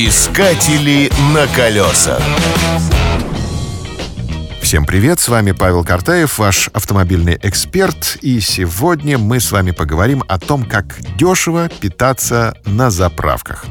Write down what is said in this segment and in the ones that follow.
Искатели на колесах. Всем привет, с вами Павел Картаев, ваш автомобильный эксперт, и сегодня мы с вами поговорим о том, как дешево питаться на заправках.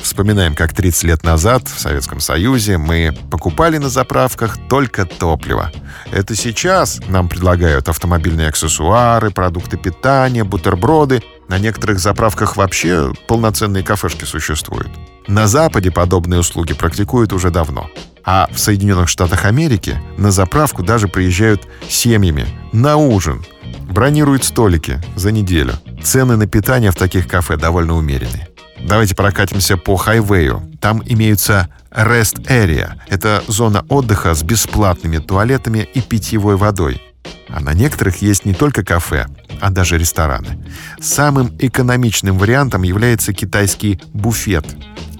Вспоминаем, как 30 лет назад в Советском Союзе мы покупали на заправках только топливо. Это сейчас нам предлагают автомобильные аксессуары, продукты питания, бутерброды. На некоторых заправках вообще полноценные кафешки существуют. На Западе подобные услуги практикуют уже давно. А в Соединенных Штатах Америки на заправку даже приезжают семьями на ужин. Бронируют столики за неделю. Цены на питание в таких кафе довольно умеренные. Давайте прокатимся по хайвею. Там имеются Rest Area. Это зона отдыха с бесплатными туалетами и питьевой водой. А на некоторых есть не только кафе, а даже рестораны. Самым экономичным вариантом является китайский буфет.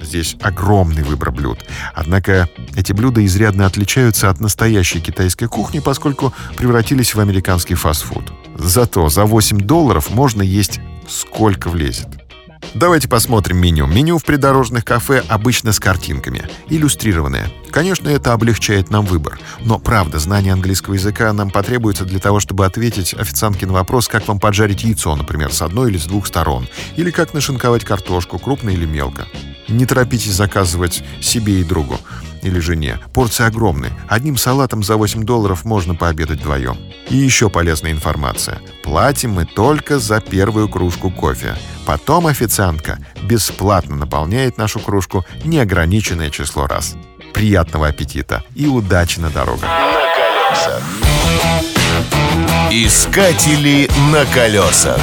Здесь огромный выбор блюд. Однако эти блюда изрядно отличаются от настоящей китайской кухни, поскольку превратились в американский фастфуд. Зато за 8 долларов можно есть сколько влезет. Давайте посмотрим меню. Меню в придорожных кафе обычно с картинками, иллюстрированное. Конечно, это облегчает нам выбор. Но, правда, знание английского языка нам потребуется для того, чтобы ответить официантке на вопрос, как вам поджарить яйцо, например, с одной или с двух сторон. Или как нашинковать картошку, крупно или мелко. Не торопитесь заказывать себе и другу или жене. Порции огромные. Одним салатом за 8 долларов можно пообедать вдвоем. И еще полезная информация. Платим мы только за первую кружку кофе. Потом официантка бесплатно наполняет нашу кружку неограниченное число раз. Приятного аппетита и удачи на дорогах. На колесах. Искатели на колесах.